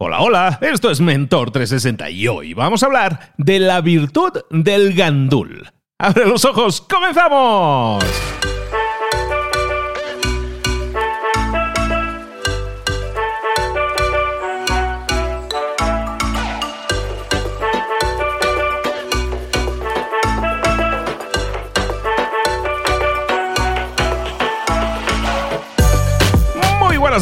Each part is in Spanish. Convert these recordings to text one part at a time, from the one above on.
Hola, hola, esto es Mentor 360 y hoy vamos a hablar de la virtud del gandul. ¡Abre los ojos! ¡Comenzamos!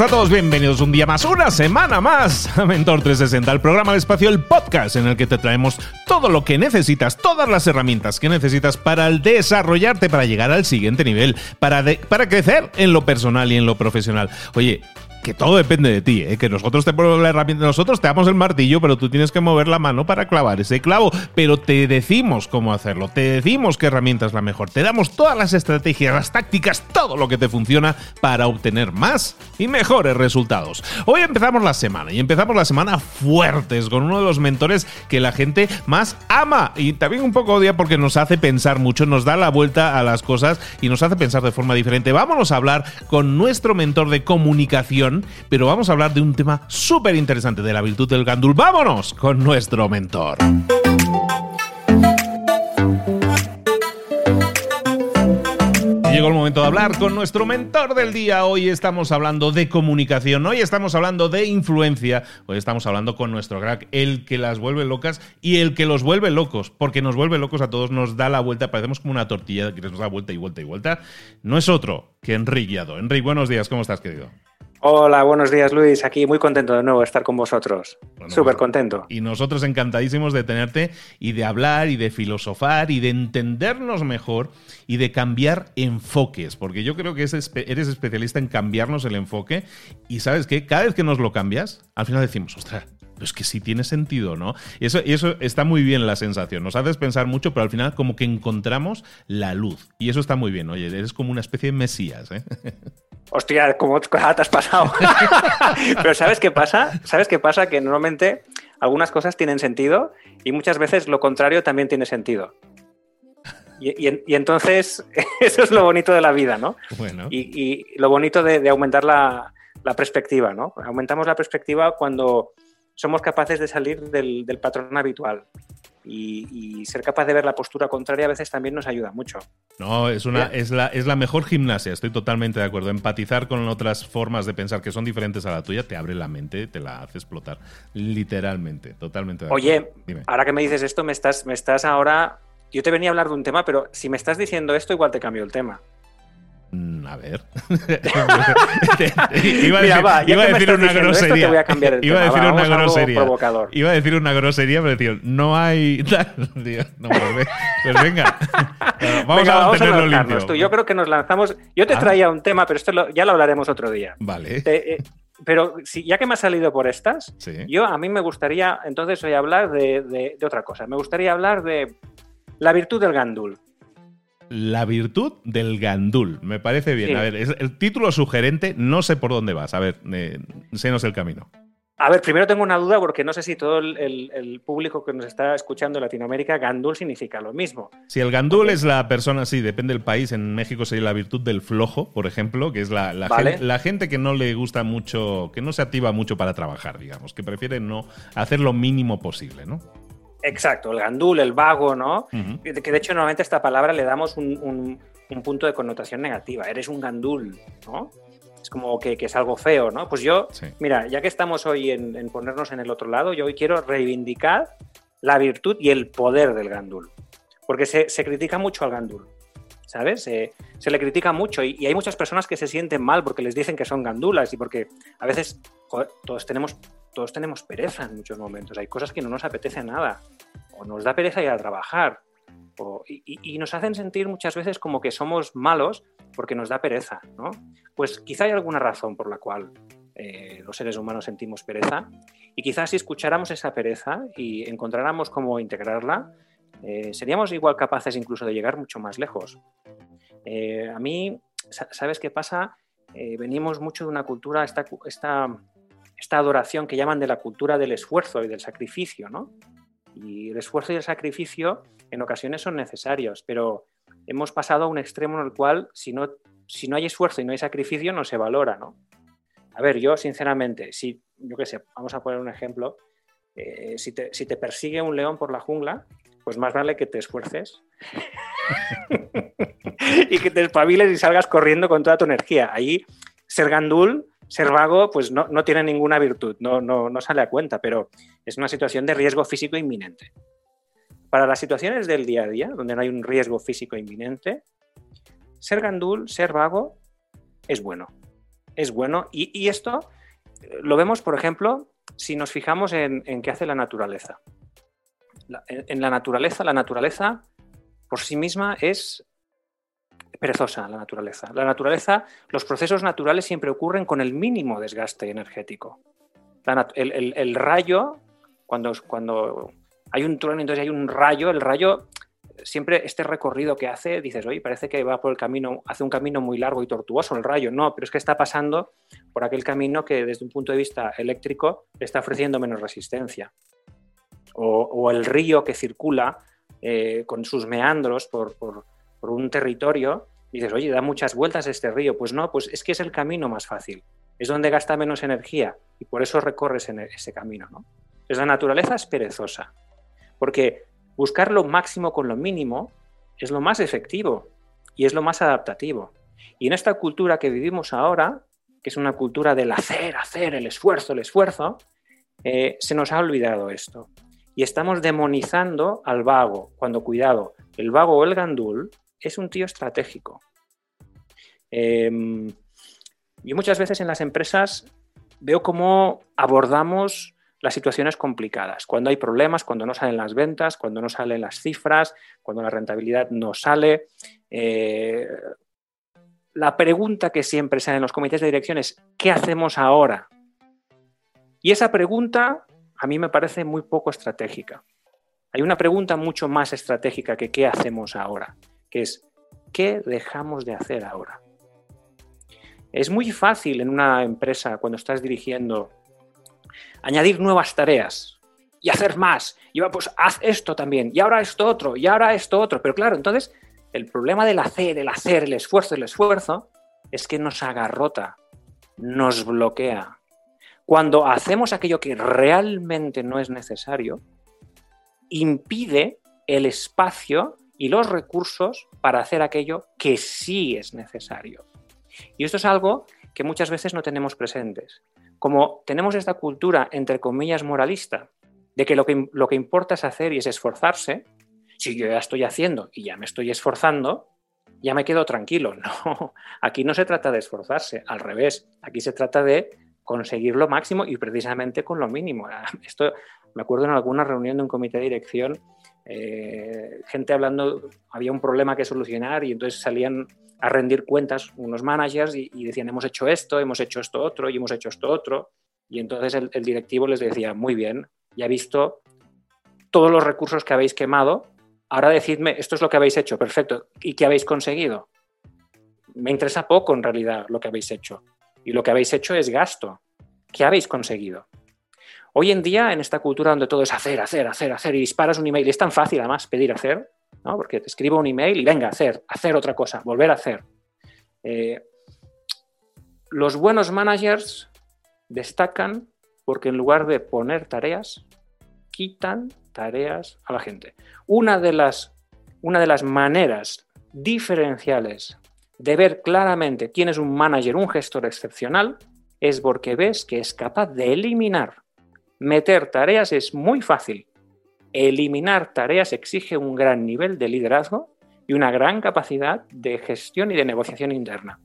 A todos, bienvenidos un día más, una semana más a Mentor 360, el programa de espacio, el podcast en el que te traemos todo lo que necesitas, todas las herramientas que necesitas para desarrollarte, para llegar al siguiente nivel, para, para crecer en lo personal y en lo profesional. Oye, que todo depende de ti, ¿eh? que nosotros te ponemos la herramienta, nosotros te damos el martillo, pero tú tienes que mover la mano para clavar ese clavo, pero te decimos cómo hacerlo, te decimos qué herramienta es la mejor, te damos todas las estrategias, las tácticas, todo lo que te funciona para obtener más y mejores resultados. Hoy empezamos la semana y empezamos la semana fuertes con uno de los mentores que la gente más ama y también un poco odia porque nos hace pensar mucho, nos da la vuelta a las cosas y nos hace pensar de forma diferente. Vámonos a hablar con nuestro mentor de comunicación pero vamos a hablar de un tema súper interesante de la virtud del gandul. ¡Vámonos con nuestro mentor! Llegó el momento de hablar con nuestro mentor del día. Hoy estamos hablando de comunicación, hoy estamos hablando de influencia, hoy estamos hablando con nuestro crack, el que las vuelve locas y el que los vuelve locos, porque nos vuelve locos a todos, nos da la vuelta, parecemos como una tortilla que nos da vuelta y vuelta y vuelta. No es otro que Enrique Guiado. Enrique, buenos días, ¿cómo estás, querido? Hola, buenos días Luis, aquí muy contento de nuevo de estar con vosotros. Súper pues, contento. Y nosotros encantadísimos de tenerte y de hablar y de filosofar y de entendernos mejor y de cambiar enfoques, porque yo creo que eres especialista en cambiarnos el enfoque y sabes que cada vez que nos lo cambias, al final decimos, ostras, es que sí tiene sentido, ¿no? Y eso, y eso está muy bien la sensación. Nos haces pensar mucho, pero al final como que encontramos la luz. Y eso está muy bien. Oye, eres como una especie de mesías, ¿eh? Hostia, ¿cómo te has pasado? Pero ¿sabes qué pasa? ¿Sabes qué pasa? Que normalmente algunas cosas tienen sentido y muchas veces lo contrario también tiene sentido. Y, entonces, eso es lo bonito de la vida, ¿no? Bueno. Y, lo bonito de, aumentar la, perspectiva, ¿no? Aumentamos la perspectiva cuando somos capaces de salir del patrón habitual y, ser capaz de ver la postura contraria a veces también nos ayuda mucho. No, es, una, es, la, es la mejor gimnasia, estoy totalmente de acuerdo. Empatizar con otras formas de pensar que son diferentes a la tuya te abre la mente, te la hace explotar, literalmente, totalmente de acuerdo. Oye, ahora que me dices esto, me estás, me estás ahora... Yo te venía a hablar de un tema, pero si me estás diciendo esto, igual te cambio el tema. Mm, a ver. iba a decir, una grosería. iba a decir una grosería. Iba a decir una grosería, pero tío, no hay. no Pues venga. vamos a mantenerlo limpio. Yo creo que nos lanzamos. Yo te ah. traía un tema, pero esto ya lo hablaremos otro día. Vale. Eh, pero si, ya que me ha salido por estas, yo a mí me gustaría entonces hoy hablar de, de otra cosa. Me gustaría hablar de la virtud del gandul. La virtud del gandul. Me parece bien. A ver, es el título sugerente, no sé por dónde vas. A ver, eh, sénos el camino. A ver, primero tengo una duda porque no sé si todo el, público que nos está escuchando en Latinoamérica, gandul significa lo mismo. Si el gandul es la persona, sí, depende del país. En México sería la virtud del flojo, por ejemplo, que es la, gente, la gente que no le gusta mucho, que no se activa mucho para trabajar, digamos, que prefiere no hacer lo mínimo posible, ¿no? Exacto, el gandul, el vago, ¿no? Que de hecho normalmente a esta palabra le damos un, punto de connotación negativa. Eres un gandul, ¿no? Es como que, es algo feo, ¿no? Pues yo, mira, ya que estamos hoy en, ponernos en el otro lado, yo hoy quiero reivindicar la virtud y el poder del gandul. Porque se, critica mucho al gandul, ¿sabes? se le critica mucho y, hay muchas personas que se sienten mal porque les dicen que son gandulas y porque a veces todos tenemos todos tenemos pereza en muchos momentos. Hay cosas que no nos apetece nada. O nos da pereza ir a trabajar. y, nos hacen sentir muchas veces como que somos malos porque nos da pereza. ¿no? Pues quizá hay alguna razón por la cual eh, los seres humanos sentimos pereza. Y quizás si escucháramos esa pereza y encontráramos cómo integrarla, eh, seríamos igual capaces incluso de llegar mucho más lejos. Eh, a mí, ¿sabes qué pasa? venimos mucho de una cultura, esta, esta esta adoración que llaman de la cultura del esfuerzo y del sacrificio, ¿no? Y el esfuerzo y el sacrificio en ocasiones son necesarios, pero hemos pasado a un extremo en el cual si no, si no hay esfuerzo y no hay sacrificio no se valora, ¿no? A ver, yo sinceramente, si yo qué sé, vamos a poner un ejemplo. Eh, si, te, si te persigue un león por la jungla, pues más vale que te esfuerces y que te espabiles y salgas corriendo con toda tu energía. Ahí, ser gandul, ser vago, pues no, no tiene ninguna virtud, no, no, no sale a cuenta, pero es una situación de riesgo físico inminente. Para las situaciones del día a día, donde no hay un riesgo físico inminente, ser gandul, ser vago, es bueno. Es bueno. Y, esto eh, lo vemos, por ejemplo, si nos fijamos en, qué hace la naturaleza. en, la naturaleza, la naturaleza por sí misma es perezosa, la naturaleza. La naturaleza, los procesos naturales siempre ocurren con el mínimo desgaste energético. el, rayo, cuando, cuando hay un trueno, entonces hay un rayo, el rayo siempre este recorrido que hace, dices, oye, parece que va por el camino, hace un camino muy largo y tortuoso el rayo. No, pero es que está pasando por aquel camino que desde un punto de vista eléctrico está ofreciendo menos resistencia. O, el río que circula eh, con sus meandros por, un territorio, dices, oye, da muchas vueltas este río. Pues no, pues es que es el camino más fácil. Es donde gasta menos energía y por eso recorres en ese camino. ¿no? Es la naturaleza es perezosa. Porque buscar lo máximo con lo mínimo es lo más efectivo y es lo más adaptativo. Y en esta cultura que vivimos ahora, que es una cultura del hacer, hacer, el esfuerzo, el esfuerzo, eh, se nos ha olvidado esto. Y estamos demonizando al vago, cuando cuidado, el vago o el gandul es un tío estratégico. Eh, yo muchas veces en las empresas veo cómo abordamos las situaciones complicadas, cuando hay problemas, cuando no salen las ventas, cuando no salen las cifras, cuando la rentabilidad no sale. Eh, la pregunta que siempre sale en los comités de dirección es, ¿qué hacemos ahora? Y esa pregunta a mí me parece muy poco estratégica. Hay una pregunta mucho más estratégica que ¿qué hacemos ahora? Que es, ¿qué dejamos de hacer ahora? Es muy fácil en una empresa, cuando estás dirigiendo añadir nuevas tareas y hacer más. Y va, pues haz esto también, y ahora esto otro, y ahora esto otro. Pero claro, entonces el problema del hacer, el hacer, el esfuerzo, el esfuerzo, es que nos agarrota, nos bloquea. Cuando hacemos aquello que realmente no es necesario, impide el espacio y los recursos para hacer aquello que sí es necesario. Y esto es algo que muchas veces no tenemos presentes como tenemos esta cultura, entre comillas, moralista, de que lo que, lo que importa es hacer y es esforzarse, si yo ya estoy haciendo y ya me estoy esforzando, ya me quedo tranquilo. No, aquí no se trata de esforzarse, al revés, aquí se trata de conseguir lo máximo y precisamente con lo mínimo. Esto me acuerdo en alguna reunión de un comité de dirección, eh, gente hablando, había un problema que solucionar y entonces salían a rendir cuentas unos managers y, decían, hemos hecho esto, hemos hecho esto otro y hemos hecho esto otro. Y entonces el, directivo les decía, muy bien, ya he visto todos los recursos que habéis quemado, ahora decidme, esto es lo que habéis hecho, perfecto, ¿y qué habéis conseguido? Me interesa poco en realidad lo que habéis hecho. Y lo que habéis hecho es gasto. ¿Qué habéis conseguido? Hoy en día, en esta cultura donde todo es hacer, hacer, hacer, hacer, y disparas un email, y es tan fácil además pedir hacer, porque te escribo un email y venga, hacer, hacer otra cosa, volver a hacer. Eh, los buenos managers destacan porque en lugar de poner tareas, quitan tareas a la gente. Una de las, una de las maneras diferenciales de ver claramente quién es un manager, un gestor excepcional, es porque ves que es capaz de eliminar. Meter tareas es muy fácil. Eliminar tareas exige un gran nivel de liderazgo y una gran capacidad de gestión y de negociación interna.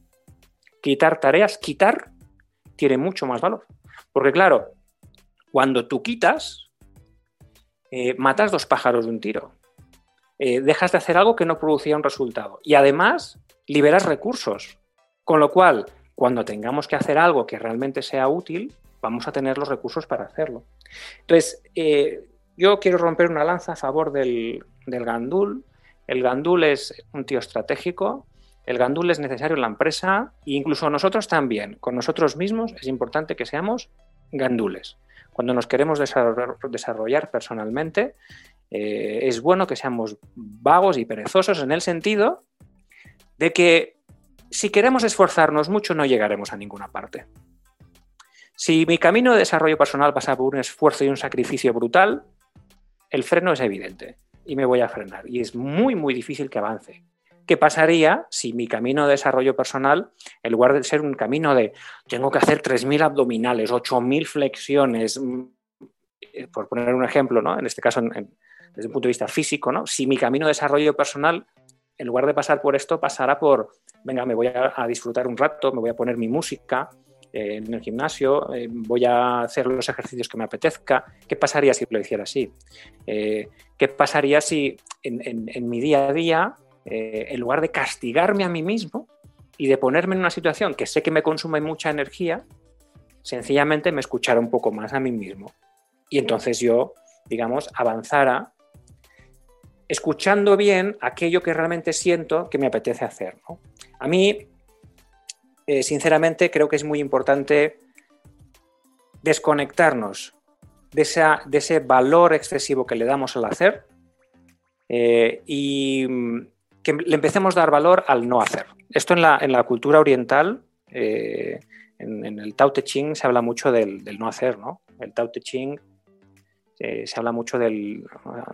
Quitar tareas, quitar, tiene mucho más valor. Porque claro, cuando tú quitas, eh, matas dos pájaros de un tiro. Eh, dejas de hacer algo que no producía un resultado. Y además, liberas recursos. Con lo cual, cuando tengamos que hacer algo que realmente sea útil, vamos a tener los recursos para hacerlo. Entonces, eh, yo quiero romper una lanza a favor del, Gandul. El Gandul es un tío estratégico, el Gandul es necesario en la empresa e incluso nosotros también, con nosotros mismos es importante que seamos gandules. Cuando nos queremos desarrollar, personalmente, eh, es bueno que seamos vagos y perezosos en el sentido de que si queremos esforzarnos mucho no llegaremos a ninguna parte. Si mi camino de desarrollo personal pasa por un esfuerzo y un sacrificio brutal, el freno es evidente y me voy a frenar. Y es muy, muy difícil que avance. ¿Qué pasaría si mi camino de desarrollo personal, en lugar de ser un camino de tengo que hacer 3.000 abdominales, 8.000 flexiones, mm, eh, por poner un ejemplo, ¿no? en este caso desde un punto de vista físico, ¿no? si mi camino de desarrollo personal, en lugar de pasar por esto, pasará por, venga, me voy a disfrutar un rato, me voy a poner mi música, eh, en el gimnasio, eh, voy a hacer los ejercicios que me apetezca. ¿Qué pasaría si lo hiciera así? Eh, ¿Qué pasaría si en, mi día a día, en lugar de castigarme a mí mismo y de ponerme en una situación que sé que me consume mucha energía, sencillamente me escuchara un poco más a mí mismo? Y entonces yo, digamos, avanzara escuchando bien aquello que realmente siento que me apetece hacer. A mí eh, sinceramente creo que es muy importante desconectarnos de, ese valor excesivo que le damos al hacer eh, y mm, que le empecemos a dar valor al no hacer. Esto en la, cultura oriental, eh, en, el Tao Te Ching se habla mucho del, no hacer, ¿no? El Tao Te Ching se habla mucho del,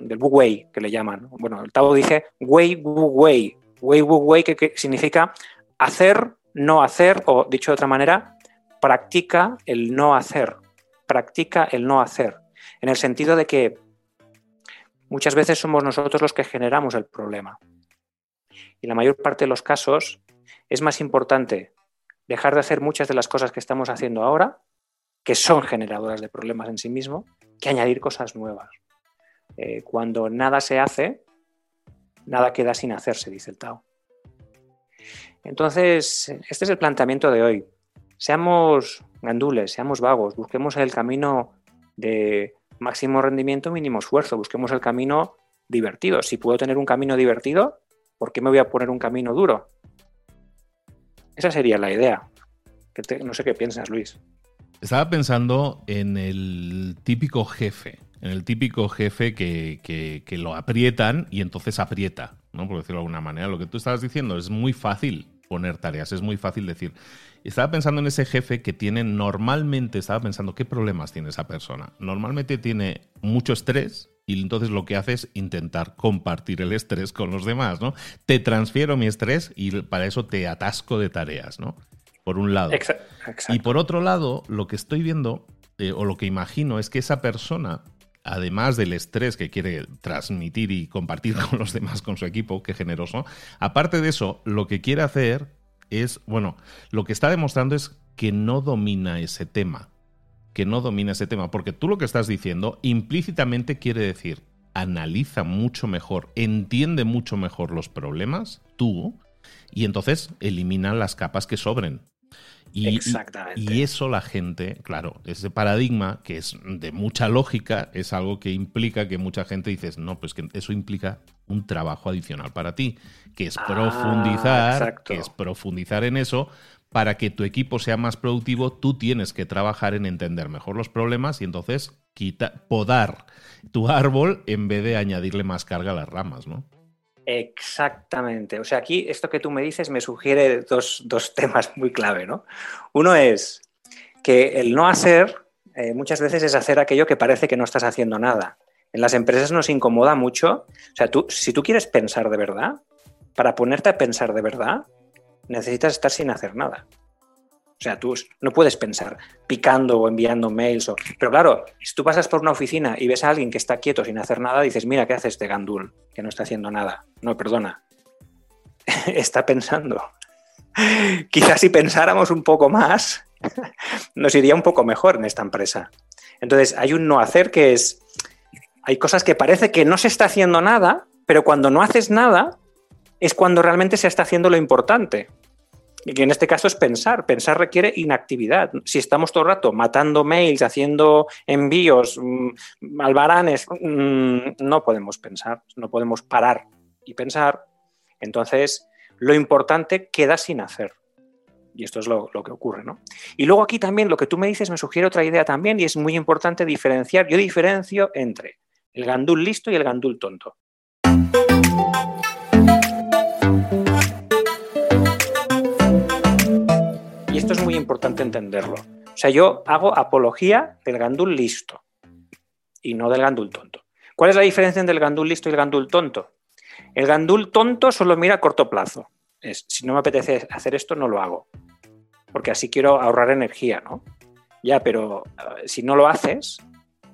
del Wu Wei, que le llaman. Bueno, el Tao dice Wei Wu Wei, Wei Wu Wei, que significa hacer no hacer, o dicho de otra manera, practica el no hacer, practica el no hacer, en el sentido de que muchas veces somos nosotros los que generamos el problema. Y la mayor parte de los casos es más importante dejar de hacer muchas de las cosas que estamos haciendo ahora, que son generadoras de problemas en sí mismo, que añadir cosas nuevas. Eh, cuando nada se hace, nada queda sin hacerse, dice el Tao. Entonces, este es el planteamiento de hoy. Seamos gandules, seamos vagos, busquemos el camino de máximo rendimiento, mínimo esfuerzo, busquemos el camino divertido. Si puedo tener un camino divertido, ¿por qué me voy a poner un camino duro? Esa sería la idea. No sé qué piensas, Luis. Estaba pensando en el típico jefe, en el típico jefe que, que, lo aprietan y entonces aprieta, ¿no? Por decirlo de alguna manera. Lo que tú estabas diciendo es muy fácil poner tareas. Es muy fácil decir. Estaba pensando en ese jefe que tiene normalmente, estaba pensando qué problemas tiene esa persona. Normalmente tiene mucho estrés y entonces lo que hace es intentar compartir el estrés con los demás, ¿no? Te transfiero mi estrés y para eso te atasco de tareas, ¿no? Por un lado. Y por otro lado, lo que estoy viendo eh, o lo que imagino es que esa persona además del estrés que quiere transmitir y compartir con los demás, con su equipo, qué generoso, aparte de eso, lo que quiere hacer es, bueno, lo que está demostrando es que no domina ese tema, que no domina ese tema, porque tú lo que estás diciendo implícitamente quiere decir, analiza mucho mejor, entiende mucho mejor los problemas, tú, y entonces elimina las capas que sobren. Y, Exactamente. Y, eso la gente, claro, ese paradigma que es de mucha lógica, es algo que implica que mucha gente dice, no, pues que eso implica un trabajo adicional para ti, que es ah, profundizar, que es profundizar en eso. Para que tu equipo sea más productivo, tú tienes que trabajar en entender mejor los problemas y entonces quita, podar tu árbol en vez de añadirle más carga a las ramas, ¿no? Exactamente. O sea, aquí esto que tú me dices me sugiere dos, temas muy clave, ¿no? Uno es que el no hacer eh, muchas veces es hacer aquello que parece que no estás haciendo nada. En las empresas nos incomoda mucho. O sea, tú, si tú quieres pensar de verdad, para ponerte a pensar de verdad, necesitas estar sin hacer nada. O sea, tú no puedes pensar picando o enviando mails. O... Pero claro, si tú pasas por una oficina y ves a alguien que está quieto sin hacer nada, dices, mira, ¿qué hace este gandul? Que no está haciendo nada. No, perdona. está pensando. Quizás si pensáramos un poco más, nos iría un poco mejor en esta empresa. Entonces, hay un no hacer que es... Hay cosas que parece que no se está haciendo nada, pero cuando no haces nada es cuando realmente se está haciendo lo importante. Y en este caso es pensar. Pensar requiere inactividad. Si estamos todo el rato matando mails, haciendo envíos, mm, albaranes, mm, no podemos pensar, no podemos parar y pensar. Entonces, lo importante queda sin hacer. Y esto es lo, lo, que ocurre, ¿no? Y luego aquí también lo que tú me dices me sugiere otra idea también y es muy importante diferenciar. Yo diferencio entre el gandul listo y el gandul tonto. Esto es muy importante entenderlo. O sea, yo hago apología del gandul listo y no del gandul tonto. ¿Cuál es la diferencia entre el gandul listo y el gandul tonto? El gandul tonto solo mira a corto plazo. Si no me apetece hacer esto, no lo hago. Porque así quiero ahorrar energía, ¿no? Ya, pero eh, si no lo haces,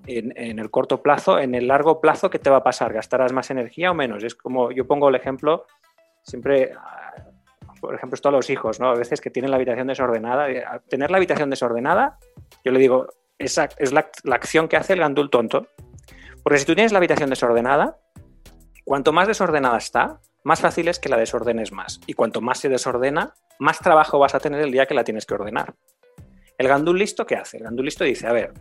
en, el corto plazo, en el largo plazo, ¿qué te va a pasar? ¿Gastarás más energía o menos? Es como, yo pongo el ejemplo, siempre, por ejemplo, esto a los hijos, ¿no? A veces que tienen la habitación desordenada. Eh, tener la habitación desordenada, yo le digo, es la, la acción que hace el gandul tonto. Porque si tú tienes la habitación desordenada, cuanto más desordenada está, más fácil es que la desordenes más. Y cuanto más se desordena, más trabajo vas a tener el día que la tienes que ordenar. El gandul listo, ¿qué hace? El gandul listo dice, a ver,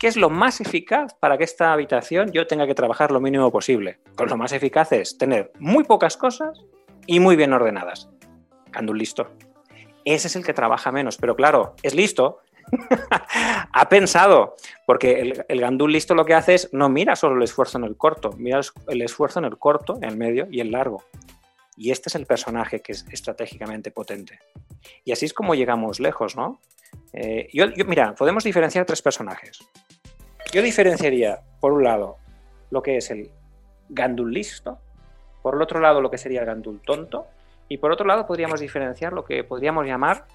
¿qué es lo más eficaz para que esta habitación yo tenga que trabajar lo mínimo posible? Pues lo más eficaz es tener muy pocas cosas y muy bien ordenadas. Gandul listo. Ese es el que trabaja menos, pero claro, es listo, ha pensado, porque el, gandul listo lo que hace es no mira solo el esfuerzo en el corto, mira el esfuerzo en el corto, en el medio y el largo. Y este es el personaje que es estratégicamente potente. Y así es como llegamos lejos, ¿no? Eh, yo, mira, podemos diferenciar tres personajes. Yo diferenciaría, por un lado, lo que es el gandul listo, por el otro lado, lo que sería el gandul tonto, y por otro lado, podríamos diferenciar lo que podríamos llamar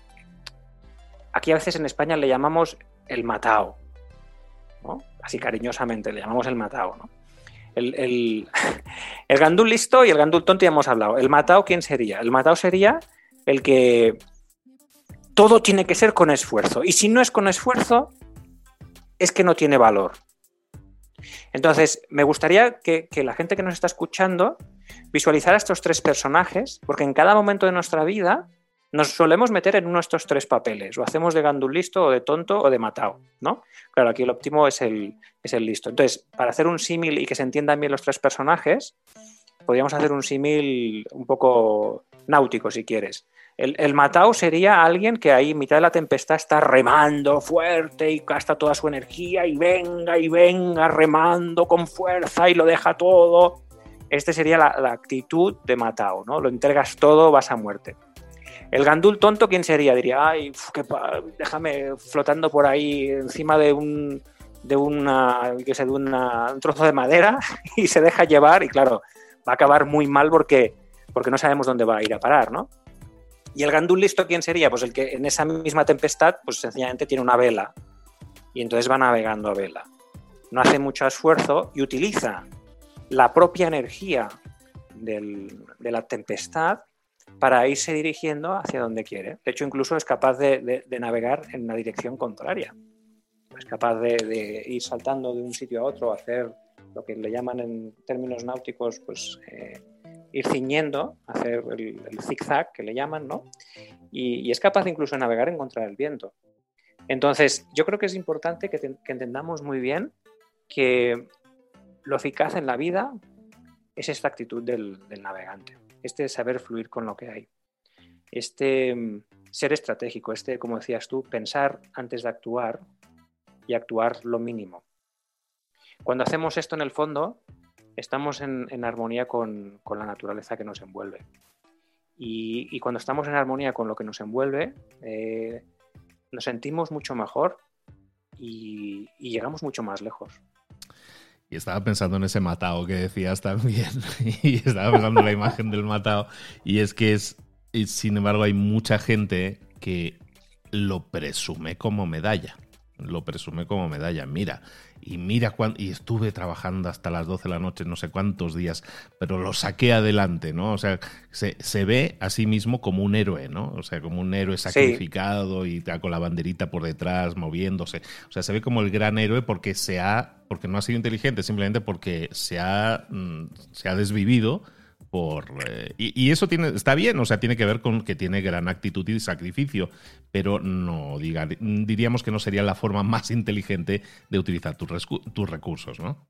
Aquí a veces en España le llamamos el matao, así cariñosamente le llamamos el matao. ¿no? El, el, gandul listo y el gandul tonto ya hemos hablado. ¿El matao quién sería? El matao sería el que todo tiene que ser con esfuerzo. Y si no es con esfuerzo, es que no tiene valor. Entonces, me gustaría que, que, la gente que nos está escuchando visualizara estos tres personajes, porque en cada momento de nuestra vida nos solemos meter en uno de estos tres papeles. O hacemos de gandul listo, o de tonto, o de matado, ¿no? Claro, aquí el óptimo es el, es el listo. Entonces, para hacer un símil y que se entiendan bien los tres personajes, podríamos hacer un símil un poco náutico, si quieres. El, el matao sería alguien que ahí, en mitad de la tempestad, está remando fuerte y gasta toda su energía y venga y venga remando con fuerza y lo deja todo. Este sería la, actitud de matao, ¿no? Lo entregas todo, vas a muerte. El gandul tonto, ¿quién sería? Diría, ay, déjame flotando por ahí encima de un, de una, de un trozo de madera y se deja llevar y claro, va a acabar muy mal porque, porque no sabemos dónde va a ir a parar, ¿no? Y el gandul listo, ¿quién sería? Pues el que en esa misma tempestad, pues sencillamente tiene una vela y entonces va navegando a vela. No hace mucho esfuerzo y utiliza la propia energía de la tempestad para irse dirigiendo hacia donde quiere. De hecho, incluso es capaz de, navegar en una dirección contraria. Es capaz de, ir saltando de un sitio a otro, hacer lo que le llaman en términos náuticos, pues eh, ir ciñendo, hacer el, zigzag que le llaman, ¿no? Y, es capaz incluso de navegar en contra del viento. Entonces, yo creo que es importante que, entendamos muy bien que lo eficaz en la vida es esta actitud del navegante este saber fluir con lo que hay, este mm, ser estratégico, este, como decías tú, pensar antes de actuar y actuar lo mínimo. Cuando hacemos esto en el fondo, estamos en, armonía con, la naturaleza que nos envuelve. Y, cuando estamos en armonía con lo que nos envuelve, eh, nos sentimos mucho mejor y llegamos mucho más lejos. Y estaba pensando en ese matao que decías también. y estaba pensando en la imagen del matao. Y es que es, sin embargo, hay mucha gente que lo presume como medalla. Lo presume como medalla. Mira, y mira cuánto, y estuve trabajando hasta las 12 de la noche, no sé cuántos días, pero lo saqué adelante, ¿no? O sea, se, se ve a sí mismo como un héroe, ¿no? O sea, como un héroe sacrificado y con la banderita por detrás, moviéndose. O sea, se ve como el gran héroe porque se ha, porque no ha sido inteligente, simplemente porque se ha, mm, se ha desvivido por, eh, y, eso tiene, está bien, o sea, tiene que ver con que tiene gran actitud y sacrificio, pero no diga, diríamos que no sería la forma más inteligente de utilizar tus, recursos, ¿no?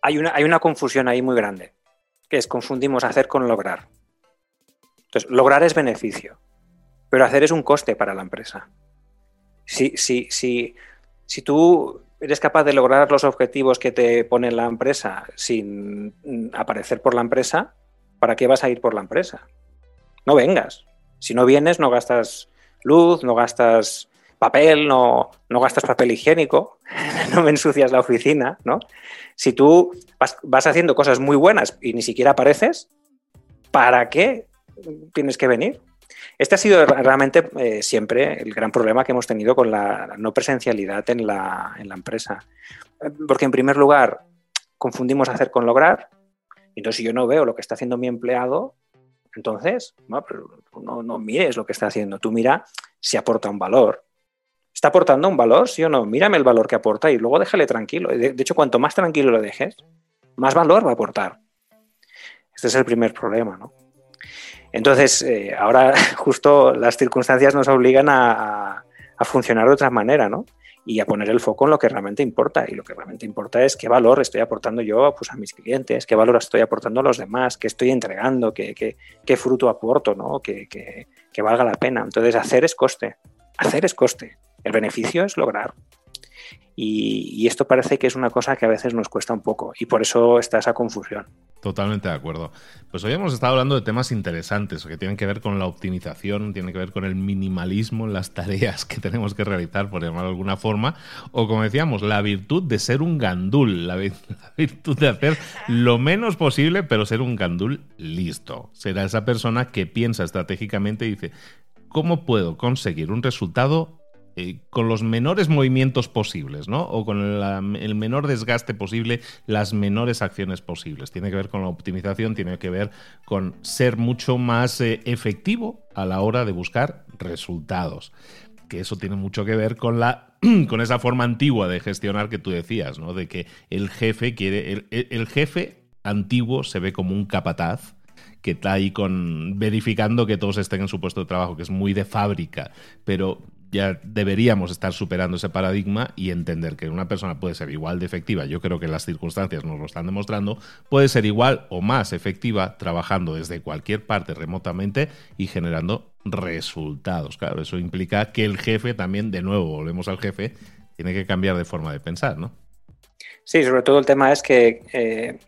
Hay una, hay una confusión ahí muy grande, que es confundimos hacer con lograr. Entonces, lograr es beneficio, pero hacer es un coste para la empresa. Si, si, si, si tú eres capaz de lograr los objetivos que te pone la empresa sin aparecer por la empresa, ¿para qué vas a ir por la empresa? No vengas. Si no vienes, no gastas luz, no gastas papel, no, no gastas papel higiénico, no me ensucias la oficina, ¿no? Si tú vas, haciendo cosas muy buenas y ni siquiera apareces, ¿para qué tienes que venir? Este ha sido realmente eh, siempre el gran problema que hemos tenido con la, no presencialidad en la, en la, empresa. Porque en primer lugar, confundimos hacer con lograr. Entonces, si yo no veo lo que está haciendo mi empleado, entonces no, no, mires lo que está haciendo. Tú mira si aporta un valor. ¿Está aportando un valor, sí o no? Mírame el valor que aporta y luego déjale tranquilo. De, hecho, cuanto más tranquilo lo dejes, más valor va a aportar. Este es el primer problema, ¿no? Entonces, eh, ahora justo las circunstancias nos obligan a, funcionar de otra manera, ¿no? Y a poner el foco en lo que realmente importa. Y lo que realmente importa es qué valor estoy aportando yo pues, a mis clientes, qué valor estoy aportando a los demás, qué estoy entregando, qué, qué, fruto aporto, ¿no? Que, que valga la pena. Entonces, hacer es coste. Hacer es coste. El beneficio es lograr. Y, esto parece que es una cosa que a veces nos cuesta un poco y por eso está esa confusión. Totalmente de acuerdo. Pues hoy hemos estado hablando de temas interesantes que tienen que ver con la optimización, tienen que ver con el minimalismo en las tareas que tenemos que realizar, por llamarlo de alguna forma, o como decíamos, la virtud de ser un gandul, la, virtud de hacer lo menos posible, pero ser un gandul listo. Será esa persona que piensa estratégicamente y dice, ¿cómo puedo conseguir un resultado eh, con los menores movimientos posibles, ¿no? O con el menor desgaste posible, las menores acciones posibles. Tiene que ver con la optimización, tiene que ver con ser mucho más eh, efectivo a la hora de buscar resultados. Que eso tiene mucho que ver con la con esa forma antigua de gestionar que tú decías, ¿no? De que el jefe quiere. El, el jefe antiguo se ve como un capataz que está ahí con verificando que todos estén en su puesto de trabajo, que es muy de fábrica, pero ya deberíamos estar superando ese paradigma y entender que una persona puede ser igual de efectiva, yo creo que las circunstancias nos lo están demostrando, puede ser igual o más efectiva trabajando desde cualquier parte remotamente y generando resultados. Claro, eso implica que el jefe también, de nuevo, volvemos al jefe, tiene que cambiar de forma de pensar, ¿no? Sí, sobre todo el tema es que eh,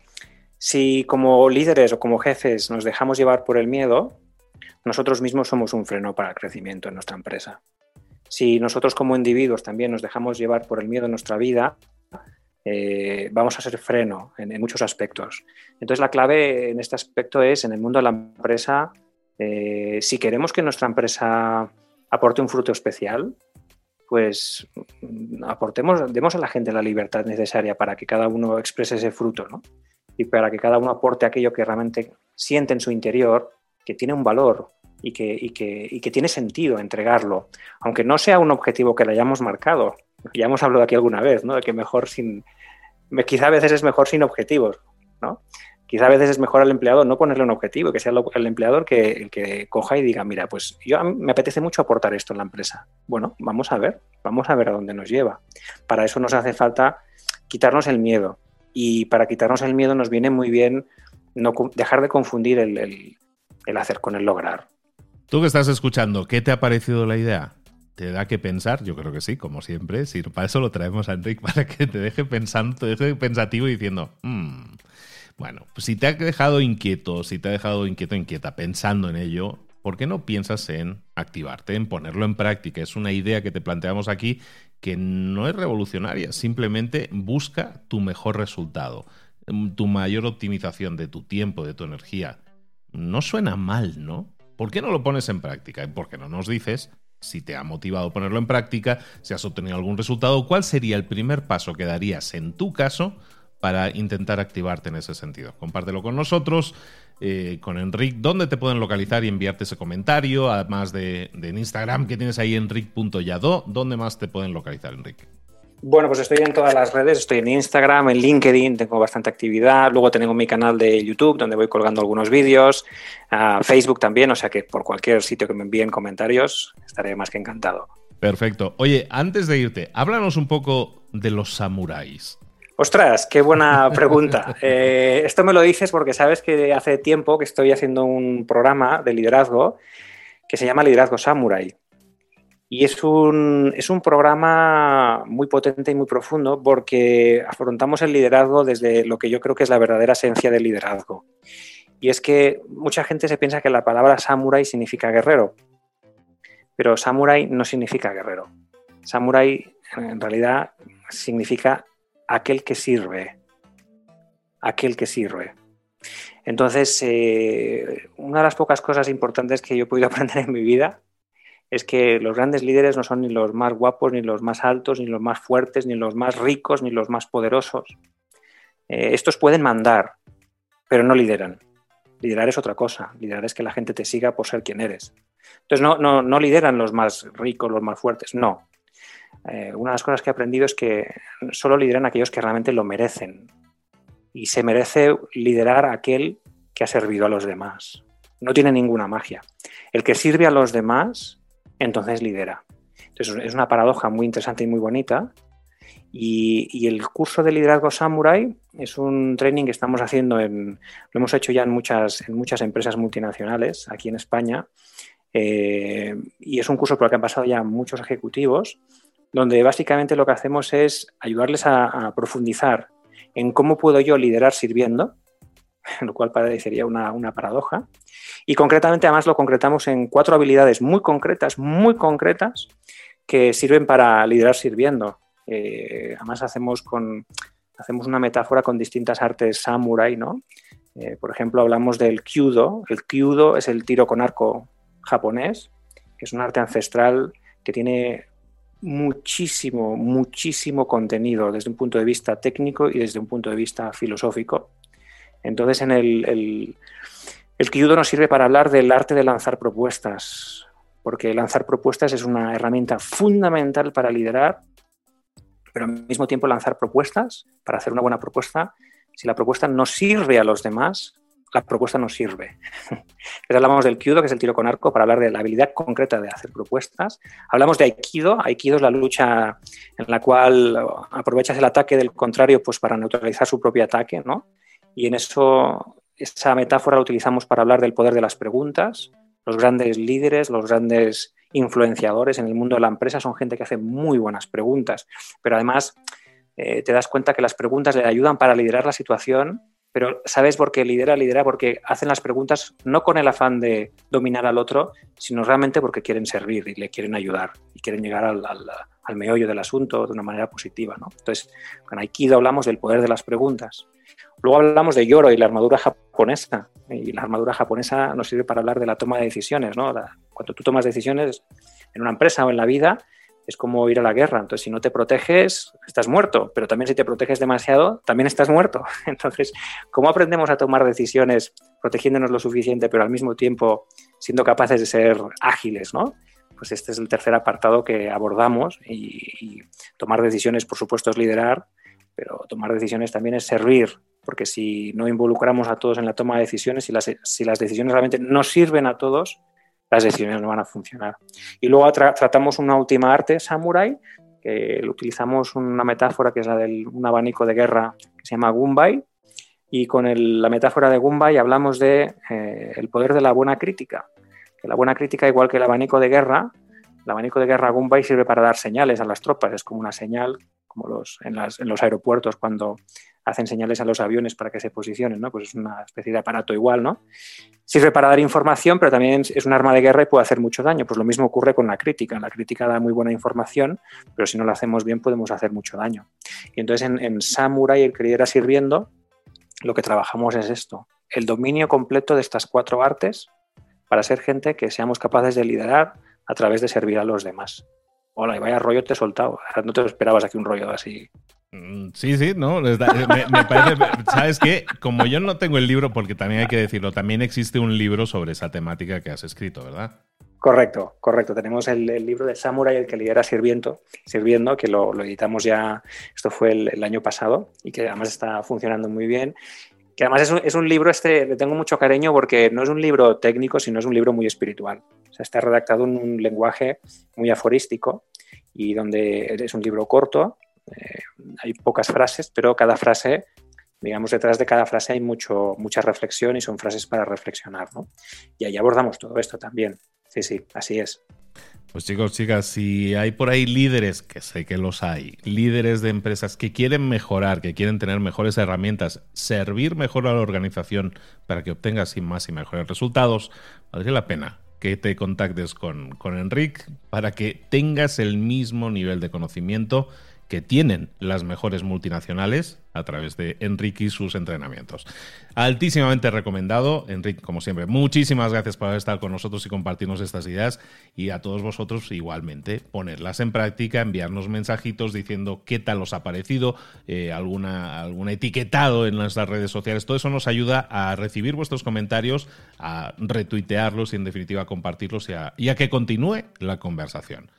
si como líderes o como jefes nos dejamos llevar por el miedo, nosotros mismos somos un freno para el crecimiento en nuestra empresa. Si nosotros como individuos también nos dejamos llevar por el miedo en nuestra vida, eh, vamos a ser freno en, muchos aspectos. Entonces la clave en este aspecto es, en el mundo de la empresa, eh, si queremos que nuestra empresa aporte un fruto especial, pues mm, aportemos, demos a la gente la libertad necesaria para que cada uno exprese ese fruto, ¿no? Y para que cada uno aporte aquello que realmente siente en su interior, que tiene un valor, y que, tiene sentido entregarlo, aunque no sea un objetivo que le hayamos marcado. Ya hemos hablado aquí alguna vez, ¿no? De que mejor sin, quizá a veces es mejor sin objetivos, ¿no? Quizá a veces es mejor al empleado no ponerle un objetivo, que sea el empleador que, el que coja y diga, mira, pues yo me apetece mucho aportar esto en la empresa. Bueno, vamos a ver, vamos a ver a dónde nos lleva. Para eso nos hace falta quitarnos el miedo. Y para quitarnos el miedo nos viene muy bien no, dejar de confundir el hacer con el lograr. Tú que estás escuchando, ¿qué te ha parecido la idea? ¿Te da que pensar? Yo creo que sí, como siempre. Si para eso lo traemos a Enrique, para que te deje pensando, te deje pensativo y diciendo, mm". bueno, pues si te ha dejado inquieto, si te ha dejado inquieto, inquieta, pensando en ello, ¿por qué no piensas en activarte, en ponerlo en práctica? Es una idea que te planteamos aquí que no es revolucionaria, simplemente busca tu mejor resultado, tu mayor optimización de tu tiempo, de tu energía. No suena mal, ¿no? ¿Por qué no lo pones en práctica? ¿Y por qué no nos dices si te ha motivado ponerlo en práctica, si has obtenido algún resultado? ¿Cuál sería el primer paso que darías en tu caso para intentar activarte en ese sentido? Compártelo con nosotros. Eh, con Enric, ¿dónde te pueden localizar y enviarte ese comentario? Además de, en Instagram que tienes ahí, enric.yado, ¿dónde más te pueden localizar, Enric? Bueno, pues estoy en todas las redes, estoy en Instagram, en LinkedIn, tengo bastante actividad, luego tengo mi canal de YouTube donde voy colgando algunos vídeos, Facebook también, o sea que por cualquier sitio que me envíen comentarios estaré más que encantado. Perfecto. Oye, antes de irte, háblanos un poco de los samuráis. Ostras, qué buena pregunta. Eh, esto me lo dices porque sabes que hace tiempo que estoy haciendo un programa de liderazgo que se llama Liderazgo Samurai. Y es un, es un programa muy potente y muy profundo porque afrontamos el liderazgo desde lo que yo creo que es la verdadera esencia del liderazgo. Y es que mucha gente se piensa que la palabra samurai significa guerrero, pero samurai no significa guerrero. Samurai en realidad significa aquel que sirve, aquel que sirve. Entonces, eh, una de las pocas cosas importantes que yo he podido aprender en mi vida es que los grandes líderes no son ni los más guapos, ni los más altos, ni los más fuertes, ni los más ricos, ni los más poderosos. Eh, estos pueden mandar, pero no lideran. Liderar es otra cosa. Liderar es que la gente te siga por ser quien eres. Entonces, no, no, no lideran los más ricos, los más fuertes, no. Eh, una de las cosas que he aprendido es que solo lideran aquellos que realmente lo merecen. Y se merece liderar aquel que ha servido a los demás. No tiene ninguna magia. El que sirve a los demás, entonces lidera. Entonces, es una paradoja muy interesante y muy bonita. Y, el curso de liderazgo Samurai es un training que estamos haciendo, en, lo hemos hecho ya en muchas, en muchas empresas multinacionales aquí en España. Eh, y es un curso por el que han pasado ya muchos ejecutivos donde básicamente lo que hacemos es ayudarles a, profundizar en cómo puedo yo liderar sirviendo, lo cual parecería una, una paradoja. Y concretamente, además, lo concretamos en cuatro habilidades muy concretas, muy concretas, que sirven para liderar sirviendo. Eh, además, hacemos, con, hacemos una metáfora con distintas artes samurai, ¿no? Eh, por ejemplo, hablamos del kyudo. El kyudo es el tiro con arco japonés, que es un arte ancestral que tiene muchísimo, muchísimo contenido desde un punto de vista técnico y desde un punto de vista filosófico. Entonces, en el, el, el nos sirve para hablar del arte de lanzar propuestas, porque lanzar propuestas es una herramienta fundamental para liderar, pero al mismo tiempo lanzar propuestas, para hacer una buena propuesta, si la propuesta no sirve a los demás, la propuesta no sirve. Hablamos del Kyudo, que es el tiro con arco, para hablar de la habilidad concreta de hacer propuestas. Hablamos de Aikido. Aikido es la lucha en la cual aprovechas el ataque del contrario pues, para neutralizar su propio ataque, ¿no? Y en eso, esa metáfora la utilizamos para hablar del poder de las preguntas. Los grandes líderes, los grandes influenciadores en el mundo de la empresa son gente que hace muy buenas preguntas, pero además eh, te das cuenta que las preguntas le ayudan para liderar la situación pero ¿sabes por qué lidera? Lidera porque hacen las preguntas no con el afán de dominar al otro, sino realmente porque quieren servir y le quieren ayudar y quieren llegar al, meollo del asunto de una manera positiva. ¿no? Entonces, con Aikido hablamos del poder de las preguntas. Luego hablamos de Yoro y la armadura japonesa. Y la armadura japonesa nos sirve para hablar de la toma de decisiones. ¿no? cuando tú tomas decisiones en una empresa o en la vida, es como ir a la guerra. Entonces, si no te proteges, estás muerto, pero también si te proteges demasiado, también estás muerto. Entonces, ¿cómo aprendemos a tomar decisiones protegiéndonos lo suficiente, pero al mismo tiempo siendo capaces de ser ágiles, ¿no? Pues este es el tercer apartado que abordamos y, tomar decisiones, por supuesto, es liderar, pero tomar decisiones también es servir, porque si no involucramos a todos en la toma de decisiones, si las, si las decisiones realmente no sirven a todos, las decisiones no van a funcionar. Y luego tratamos una última arte, samurai, que utilizamos una metáfora que es la de un abanico de guerra que se llama Gumbai, y con la metáfora de Gumbai hablamos de eh, el poder de la buena crítica. Que la buena crítica, igual que el abanico de guerra, el abanico de guerra Gumbai sirve para dar señales a las tropas, es como una señal, como los, en, los aeropuertos cuando hacen señales a los aviones para que se posicionen, ¿no? Pues es una especie de aparato igual, ¿no? Sirve para dar información, pero también es un arma de guerra y puede hacer mucho daño. Pues lo mismo ocurre con la crítica. La crítica da muy buena información, pero si no la hacemos bien podemos hacer mucho daño. Y entonces en, en Samurai, el que lidera sirviendo, lo que trabajamos es esto, el dominio completo de estas cuatro artes para ser gente que seamos capaces de liderar a través de servir a los demás. Hola, y vaya rollo te he soltado. No te esperabas aquí un rollo así Mm, sí, sí, no, me, parece, ¿sabes qué? Como yo no tengo el libro, porque también hay que decirlo, también existe un libro sobre esa temática que has escrito, ¿verdad? Correcto, correcto. Tenemos el, libro de Samurai, el que lidera Sirviendo, Sirviendo que lo, editamos ya, esto fue el, año pasado y que además está funcionando muy bien. Que además es un, libro, este, le tengo mucho cariño porque no es un libro técnico, sino es un libro muy espiritual. O sea, está redactado en un lenguaje muy aforístico y donde es un libro corto, eh, hay pocas frases, pero cada frase, digamos, detrás de cada frase hay mucho, mucha reflexión y son frases para reflexionar, ¿no? Y ahí abordamos todo esto también. Sí, sí, así es. Pues chicos, chicas, si hay por ahí líderes, que sé que los hay, líderes de empresas que quieren mejorar, que quieren tener mejores herramientas, servir mejor a la organización para que obtenga así más y mejores resultados, valdría la pena que te contactes con, con Enric para que tengas el mismo nivel de conocimiento que tienen las mejores multinacionales a través de Enrique y sus entrenamientos. Altísimamente recomendado. Enrique, como siempre, muchísimas gracias por estar con nosotros y compartirnos estas ideas. Y a todos vosotros, igualmente, ponerlas en práctica, enviarnos mensajitos diciendo qué tal os ha parecido, eh, alguna, algún etiquetado en nuestras redes sociales. Todo eso nos ayuda a recibir vuestros comentarios, a retuitearlos y, en definitiva, a compartirlos y a que continúe la conversación.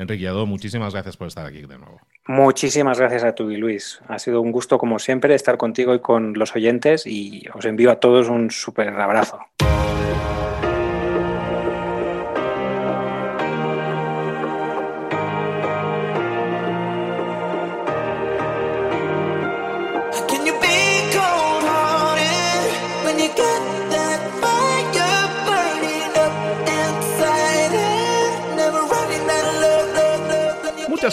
Enrique Yadó, muchísimas gracias por estar aquí de nuevo. Muchísimas gracias a tú y Luis. Ha sido un gusto, como siempre, estar contigo y con los oyentes y os envío a todos un súper abrazo.